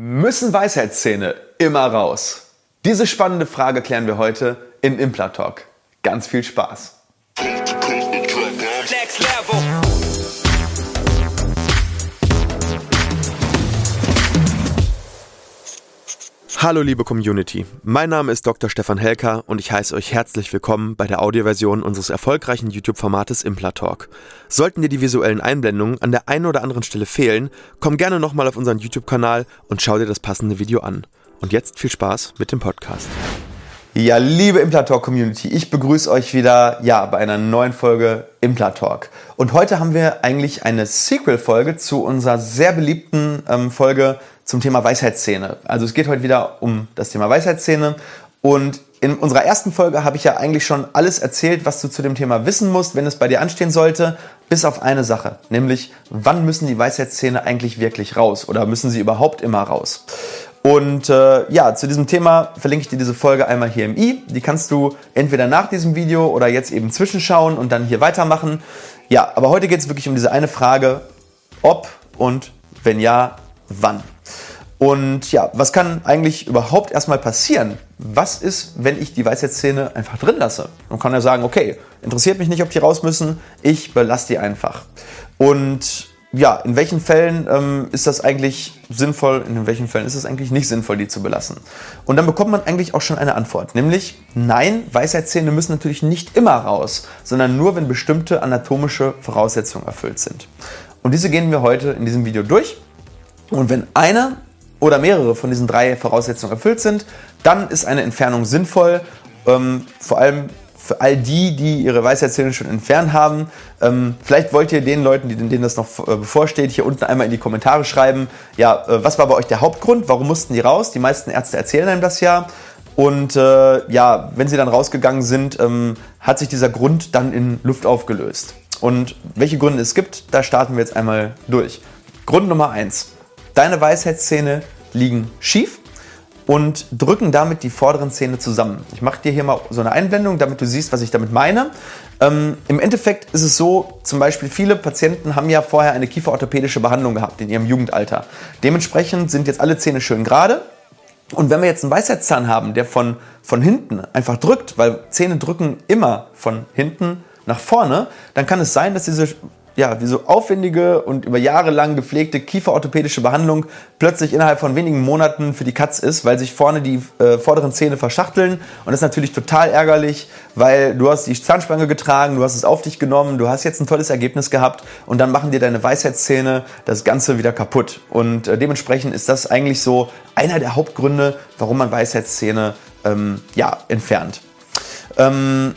Müssen Weisheitszähne immer raus? Diese spannende Frage klären wir heute in Implatalk. Ganz viel Spaß! Hallo liebe Community, mein Name ist Dr. Stefan Helker und ich heiße euch herzlich willkommen bei der Audioversion unseres erfolgreichen YouTube-Formates Implatalk. Sollten dir die visuellen Einblendungen an der einen oder anderen Stelle fehlen, komm gerne nochmal auf unseren YouTube-Kanal und schau dir das passende Video an. Und jetzt viel Spaß mit dem Podcast. Ja, liebe Implatalk Community, ich begrüße euch wieder ja, bei einer neuen Folge Implatalk. Und heute haben wir eigentlich eine Sequel-Folge zu unserer sehr beliebten ähm, Folge zum Thema Weisheitszähne. Also es geht heute wieder um das Thema Weisheitszähne und in unserer ersten Folge habe ich ja eigentlich schon alles erzählt, was du zu dem Thema wissen musst, wenn es bei dir anstehen sollte, bis auf eine Sache, nämlich wann müssen die Weisheitszähne eigentlich wirklich raus oder müssen sie überhaupt immer raus? Und äh, ja, zu diesem Thema verlinke ich dir diese Folge einmal hier im i. Die kannst du entweder nach diesem Video oder jetzt eben zwischenschauen und dann hier weitermachen. Ja, aber heute geht es wirklich um diese eine Frage, ob und wenn ja, wann. Und ja, was kann eigentlich überhaupt erstmal passieren? Was ist, wenn ich die Weisheitszähne einfach drin lasse? Man kann ja sagen, okay, interessiert mich nicht, ob die raus müssen, ich belasse die einfach. Und ja, in welchen Fällen ähm, ist das eigentlich sinnvoll, in welchen Fällen ist es eigentlich nicht sinnvoll, die zu belassen? Und dann bekommt man eigentlich auch schon eine Antwort, nämlich nein, Weisheitszähne müssen natürlich nicht immer raus, sondern nur, wenn bestimmte anatomische Voraussetzungen erfüllt sind. Und diese gehen wir heute in diesem Video durch. Und wenn eine oder mehrere von diesen drei Voraussetzungen erfüllt sind, dann ist eine Entfernung sinnvoll. Ähm, vor allem für all die, die ihre Weisheitszähne schon entfernt haben. Ähm, vielleicht wollt ihr den Leuten, denen das noch äh, bevorsteht, hier unten einmal in die Kommentare schreiben, ja, äh, was war bei euch der Hauptgrund? Warum mussten die raus? Die meisten Ärzte erzählen einem das ja. Und äh, ja, wenn sie dann rausgegangen sind, ähm, hat sich dieser Grund dann in Luft aufgelöst. Und welche Gründe es gibt, da starten wir jetzt einmal durch. Grund Nummer eins: Deine Weisheitszähne liegen schief und drücken damit die vorderen Zähne zusammen. Ich mache dir hier mal so eine Einblendung, damit du siehst, was ich damit meine. Ähm, Im Endeffekt ist es so, zum Beispiel viele Patienten haben ja vorher eine kieferorthopädische Behandlung gehabt in ihrem Jugendalter. Dementsprechend sind jetzt alle Zähne schön gerade. Und wenn wir jetzt einen Weisheitszahn haben, der von, von hinten einfach drückt, weil Zähne drücken immer von hinten nach vorne, dann kann es sein, dass diese ja, wie so aufwendige und über Jahre lang gepflegte kieferorthopädische Behandlung plötzlich innerhalb von wenigen Monaten für die Katz ist, weil sich vorne die äh, vorderen Zähne verschachteln. Und das ist natürlich total ärgerlich, weil du hast die Zahnspange getragen, du hast es auf dich genommen, du hast jetzt ein tolles Ergebnis gehabt und dann machen dir deine Weisheitszähne das Ganze wieder kaputt. Und äh, dementsprechend ist das eigentlich so einer der Hauptgründe, warum man Weisheitszähne ähm, ja, entfernt. Ähm,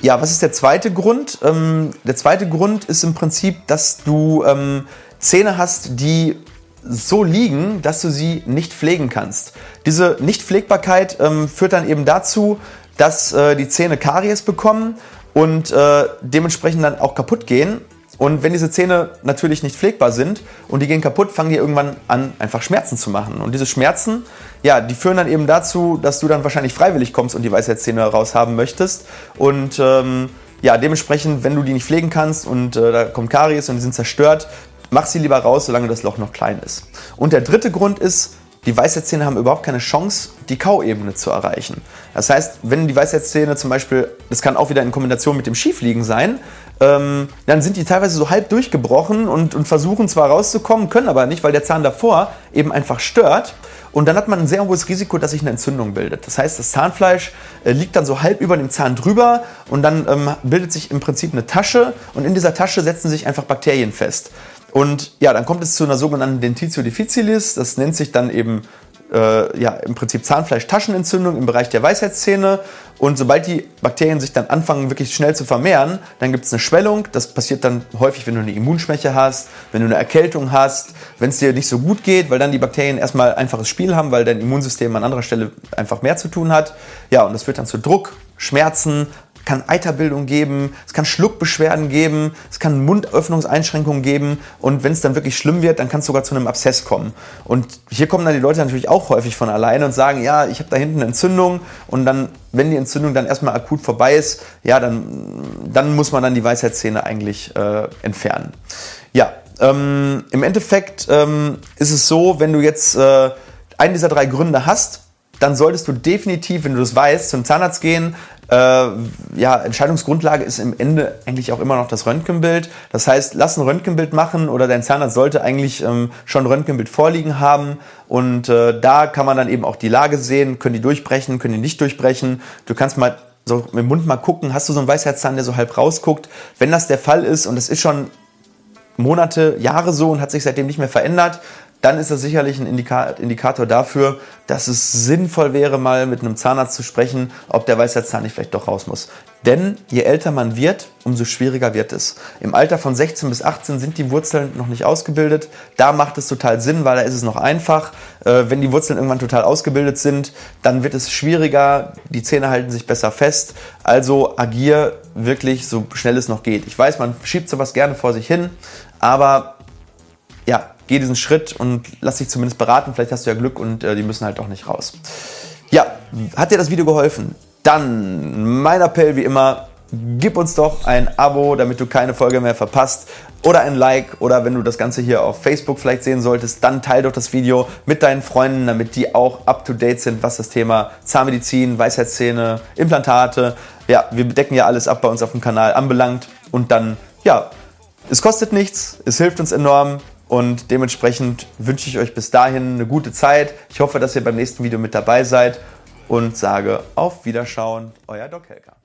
ja, was ist der zweite Grund? Ähm, der zweite Grund ist im Prinzip, dass du ähm, Zähne hast, die so liegen, dass du sie nicht pflegen kannst. Diese Nichtpflegbarkeit ähm, führt dann eben dazu, dass äh, die Zähne Karies bekommen und äh, dementsprechend dann auch kaputt gehen. Und wenn diese Zähne natürlich nicht pflegbar sind und die gehen kaputt, fangen die irgendwann an, einfach Schmerzen zu machen. Und diese Schmerzen, ja, die führen dann eben dazu, dass du dann wahrscheinlich freiwillig kommst und die Weisheitszähne raushaben möchtest. Und ähm, ja, dementsprechend, wenn du die nicht pflegen kannst und äh, da kommt Karies und die sind zerstört, mach sie lieber raus, solange das Loch noch klein ist. Und der dritte Grund ist, die Weisheitszähne haben überhaupt keine Chance, die Kauebene zu erreichen. Das heißt, wenn die Weisheitszähne zum Beispiel, das kann auch wieder in Kombination mit dem Schiefliegen sein, ähm, dann sind die teilweise so halb durchgebrochen und, und versuchen zwar rauszukommen, können aber nicht, weil der Zahn davor eben einfach stört. Und dann hat man ein sehr hohes Risiko, dass sich eine Entzündung bildet. Das heißt, das Zahnfleisch äh, liegt dann so halb über dem Zahn drüber und dann ähm, bildet sich im Prinzip eine Tasche und in dieser Tasche setzen sich einfach Bakterien fest. Und ja, dann kommt es zu einer sogenannten Dentitio difficilis. Das nennt sich dann eben äh, ja, im Prinzip Zahnfleischtaschenentzündung im Bereich der Weisheitszähne. Und sobald die Bakterien sich dann anfangen, wirklich schnell zu vermehren, dann gibt es eine Schwellung. Das passiert dann häufig, wenn du eine Immunschwäche hast, wenn du eine Erkältung hast, wenn es dir nicht so gut geht, weil dann die Bakterien erstmal einfaches Spiel haben, weil dein Immunsystem an anderer Stelle einfach mehr zu tun hat. Ja, und das führt dann zu Druck, Schmerzen, kann Eiterbildung geben, es kann Schluckbeschwerden geben, es kann Mundöffnungseinschränkungen geben und wenn es dann wirklich schlimm wird, dann kann es sogar zu einem Abszess kommen. Und hier kommen dann die Leute natürlich auch häufig von alleine und sagen, ja, ich habe da hinten eine Entzündung und dann, wenn die Entzündung dann erstmal akut vorbei ist, ja, dann, dann muss man dann die Weisheitszähne eigentlich äh, entfernen. Ja, ähm, im Endeffekt ähm, ist es so, wenn du jetzt äh, einen dieser drei Gründe hast, dann solltest du definitiv, wenn du das weißt, zum Zahnarzt gehen. Äh, ja, Entscheidungsgrundlage ist im Ende eigentlich auch immer noch das Röntgenbild. Das heißt, lass ein Röntgenbild machen oder dein Zahnarzt sollte eigentlich ähm, schon ein Röntgenbild vorliegen haben. Und äh, da kann man dann eben auch die Lage sehen, können die durchbrechen, können die nicht durchbrechen. Du kannst mal so mit dem Mund mal gucken, hast du so einen Weisheitszahn, der so halb rausguckt. Wenn das der Fall ist und das ist schon Monate, Jahre so und hat sich seitdem nicht mehr verändert, dann ist das sicherlich ein Indikator dafür, dass es sinnvoll wäre, mal mit einem Zahnarzt zu sprechen, ob der Weisheitszahn nicht vielleicht doch raus muss. Denn je älter man wird, umso schwieriger wird es. Im Alter von 16 bis 18 sind die Wurzeln noch nicht ausgebildet. Da macht es total Sinn, weil da ist es noch einfach. Äh, wenn die Wurzeln irgendwann total ausgebildet sind, dann wird es schwieriger. Die Zähne halten sich besser fest. Also agier wirklich so schnell es noch geht. Ich weiß, man schiebt sowas gerne vor sich hin, aber ja, geh diesen Schritt und lass dich zumindest beraten. Vielleicht hast du ja Glück und äh, die müssen halt auch nicht raus. Ja, hat dir das Video geholfen? Dann mein Appell wie immer, gib uns doch ein Abo, damit du keine Folge mehr verpasst. Oder ein Like oder wenn du das Ganze hier auf Facebook vielleicht sehen solltest, dann teile doch das Video mit deinen Freunden, damit die auch up to date sind, was das Thema Zahnmedizin, Weisheitszähne, Implantate, ja, wir bedecken ja alles ab bei uns auf dem Kanal anbelangt. Und dann, ja, es kostet nichts, es hilft uns enorm. Und dementsprechend wünsche ich euch bis dahin eine gute Zeit. Ich hoffe, dass ihr beim nächsten Video mit dabei seid und sage auf Wiederschauen, euer Doc Helker.